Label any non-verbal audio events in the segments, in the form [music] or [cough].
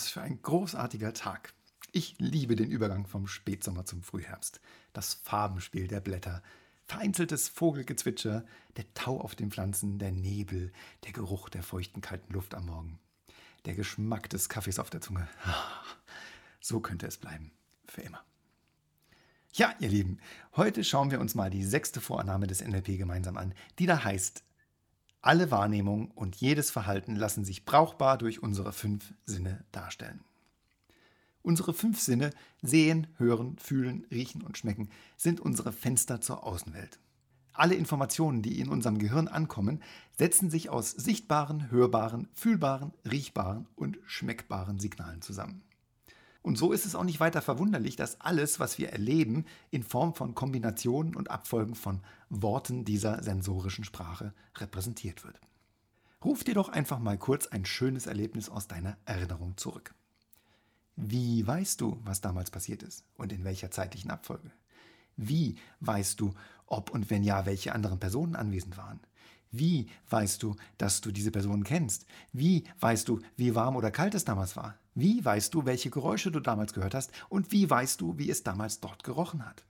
Was für ein großartiger Tag. Ich liebe den Übergang vom Spätsommer zum Frühherbst. Das Farbenspiel der Blätter, vereinzeltes Vogelgezwitscher, der Tau auf den Pflanzen, der Nebel, der Geruch der feuchten kalten Luft am Morgen, der Geschmack des Kaffees auf der Zunge. [laughs] So könnte es bleiben. Für immer. Ja, ihr Lieben, heute schauen wir uns mal die sechste Vorannahme des NLP gemeinsam an, die da heißt, alle Wahrnehmung und jedes Verhalten lassen sich brauchbar durch unsere fünf Sinne darstellen. Unsere fünf Sinne sehen, hören, fühlen, riechen und schmecken sind unsere Fenster zur Außenwelt. Alle Informationen, die in unserem Gehirn ankommen, setzen sich aus sichtbaren, hörbaren, fühlbaren, riechbaren und schmeckbaren Signalen zusammen. Und so ist es auch nicht weiter verwunderlich, dass alles, was wir erleben, in Form von Kombinationen und Abfolgen von Worten dieser sensorischen Sprache repräsentiert wird. Ruf dir doch einfach mal kurz ein schönes Erlebnis aus deiner Erinnerung zurück. Wie weißt du, was damals passiert ist und in welcher zeitlichen Abfolge? Wie weißt du, ob und wenn ja, welche anderen Personen anwesend waren? Wie weißt du, dass du diese Personen kennst? Wie weißt du, wie warm oder kalt es damals war? Wie weißt du, welche Geräusche du damals gehört hast? Und wie weißt du, wie es damals dort gerochen hat?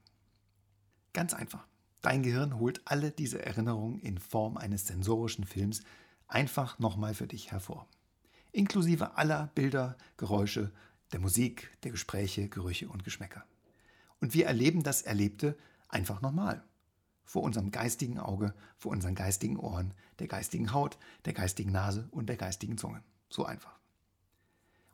Ganz einfach. Dein Gehirn holt alle diese Erinnerungen in Form eines sensorischen Films einfach nochmal für dich hervor. Inklusive aller Bilder, Geräusche, der Musik, der Gespräche, Gerüche und Geschmäcker. Und wir erleben das Erlebte einfach nochmal vor unserem geistigen Auge, vor unseren geistigen Ohren, der geistigen Haut, der geistigen Nase und der geistigen Zunge. So einfach.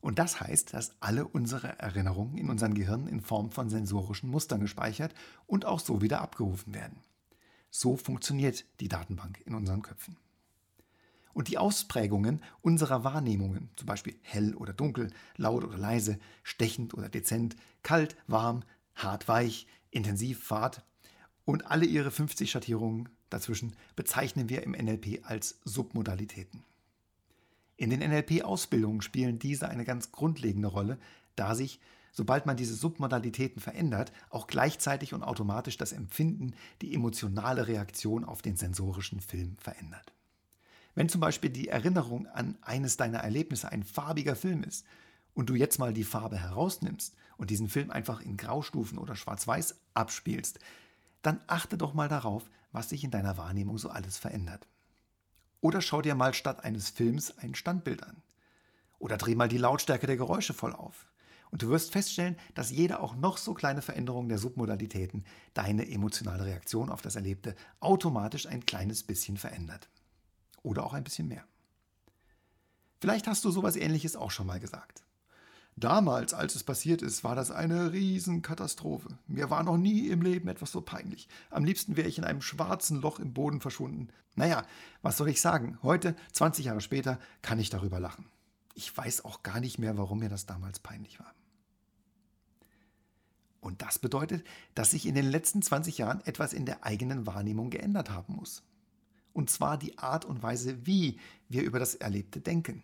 Und das heißt, dass alle unsere Erinnerungen in unserem Gehirn in Form von sensorischen Mustern gespeichert und auch so wieder abgerufen werden. So funktioniert die Datenbank in unseren Köpfen. Und die Ausprägungen unserer Wahrnehmungen, zum Beispiel hell oder dunkel, laut oder leise, stechend oder dezent, kalt, warm, hart, weich, intensiv, fad, und alle ihre 50 Schattierungen dazwischen bezeichnen wir im NLP als Submodalitäten. In den NLP-Ausbildungen spielen diese eine ganz grundlegende Rolle, da sich, sobald man diese Submodalitäten verändert, auch gleichzeitig und automatisch das Empfinden, die emotionale Reaktion auf den sensorischen Film verändert. Wenn zum Beispiel die Erinnerung an eines deiner Erlebnisse ein farbiger Film ist und du jetzt mal die Farbe herausnimmst und diesen Film einfach in Graustufen oder Schwarz-Weiß abspielst, dann achte doch mal darauf, was sich in deiner Wahrnehmung so alles verändert. Oder schau dir mal statt eines Films ein Standbild an. Oder dreh mal die Lautstärke der Geräusche voll auf. Und du wirst feststellen, dass jede auch noch so kleine Veränderung der Submodalitäten deine emotionale Reaktion auf das Erlebte automatisch ein kleines bisschen verändert. Oder auch ein bisschen mehr. Vielleicht hast du sowas ähnliches auch schon mal gesagt. Damals, als es passiert ist, war das eine Riesenkatastrophe. Mir war noch nie im Leben etwas so peinlich. Am liebsten wäre ich in einem schwarzen Loch im Boden verschwunden. Naja, was soll ich sagen? Heute, 20 Jahre später, kann ich darüber lachen. Ich weiß auch gar nicht mehr, warum mir das damals peinlich war. Und das bedeutet, dass sich in den letzten 20 Jahren etwas in der eigenen Wahrnehmung geändert haben muss. Und zwar die Art und Weise, wie wir über das Erlebte denken.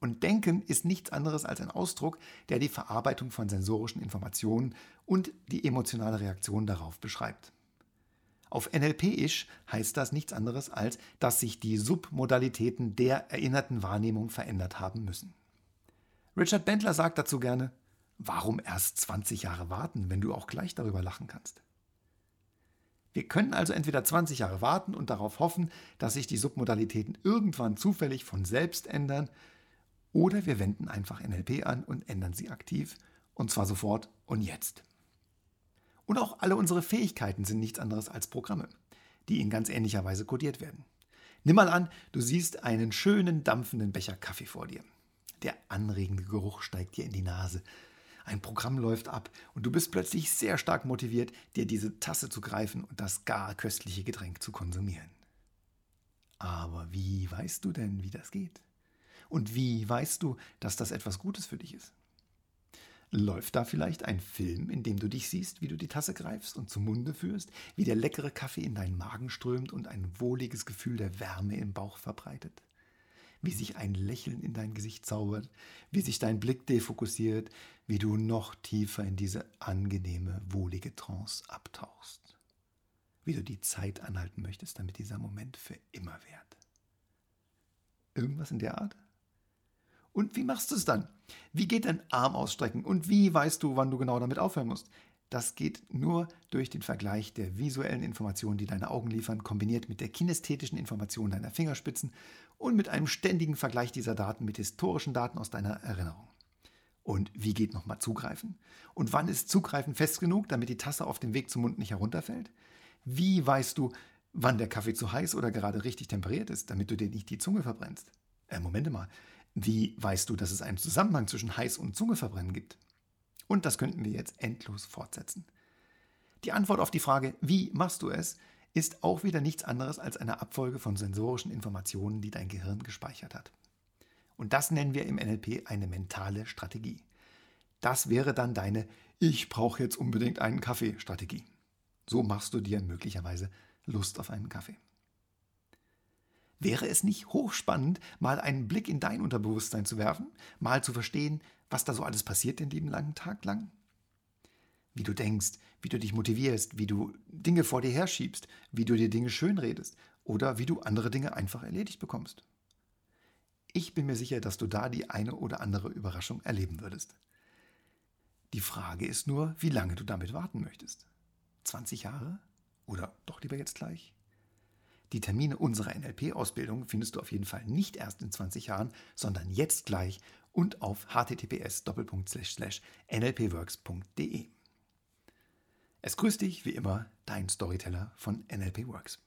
Und Denken ist nichts anderes als ein Ausdruck, der die Verarbeitung von sensorischen Informationen und die emotionale Reaktion darauf beschreibt. Auf NLP-isch heißt das nichts anderes als, dass sich die Submodalitäten der erinnerten Wahrnehmung verändert haben müssen. Richard Bendler sagt dazu gerne, warum erst 20 Jahre warten, wenn du auch gleich darüber lachen kannst? Wir können also entweder 20 Jahre warten und darauf hoffen, dass sich die Submodalitäten irgendwann zufällig von selbst ändern, oder wir wenden einfach NLP an und ändern sie aktiv, und zwar sofort und jetzt. Und auch alle unsere Fähigkeiten sind nichts anderes als Programme, die in ganz ähnlicher Weise kodiert werden. Nimm mal an, du siehst einen schönen dampfenden Becher Kaffee vor dir. Der anregende Geruch steigt dir in die Nase. Ein Programm läuft ab und du bist plötzlich sehr stark motiviert, dir diese Tasse zu greifen und das gar köstliche Getränk zu konsumieren. Aber wie weißt du denn, wie das geht? Und wie weißt du, dass das etwas Gutes für dich ist? Läuft da vielleicht ein Film, in dem du dich siehst, wie du die Tasse greifst und zum Munde führst, wie der leckere Kaffee in deinen Magen strömt und ein wohliges Gefühl der Wärme im Bauch verbreitet? Wie sich ein Lächeln in dein Gesicht zaubert, wie sich dein Blick defokussiert, wie du noch tiefer in diese angenehme, wohlige Trance abtauchst? Wie du die Zeit anhalten möchtest, damit dieser Moment für immer währt? Irgendwas in der Art? Und wie machst du es dann? Wie geht dein Arm ausstrecken und wie weißt du, wann du genau damit aufhören musst? Das geht nur durch den Vergleich der visuellen Informationen, die deine Augen liefern, kombiniert mit der kinästhetischen Information deiner Fingerspitzen und mit einem ständigen Vergleich dieser Daten mit historischen Daten aus deiner Erinnerung. Und wie geht nochmal Zugreifen? Und wann ist Zugreifen fest genug, damit die Tasse auf dem Weg zum Mund nicht herunterfällt? Wie weißt du, wann der Kaffee zu heiß oder gerade richtig temperiert ist, damit du dir nicht die Zunge verbrennst? Äh, Moment mal. Wie weißt du, dass es einen Zusammenhang zwischen heiß und Zunge verbrennen gibt? Und das könnten wir jetzt endlos fortsetzen. Die Antwort auf die Frage, wie machst du es, ist auch wieder nichts anderes als eine Abfolge von sensorischen Informationen, die dein Gehirn gespeichert hat. Und das nennen wir im NLP eine mentale Strategie. Das wäre dann deine Ich brauche jetzt unbedingt einen Kaffee Strategie. So machst du dir möglicherweise Lust auf einen Kaffee. Wäre es nicht hochspannend, mal einen Blick in dein Unterbewusstsein zu werfen, mal zu verstehen, was da so alles passiert den lieben langen Tag lang? Wie du denkst, wie du dich motivierst, wie du Dinge vor dir herschiebst, wie du dir Dinge schönredest oder wie du andere Dinge einfach erledigt bekommst. Ich bin mir sicher, dass du da die eine oder andere Überraschung erleben würdest. Die Frage ist nur, wie lange du damit warten möchtest. 20 Jahre? Oder doch lieber jetzt gleich? Die Termine unserer NLP-Ausbildung findest du auf jeden Fall nicht erst in 20 Jahren, sondern jetzt gleich und auf https://nlpworks.de. Es grüßt dich wie immer dein Storyteller von NLP Works.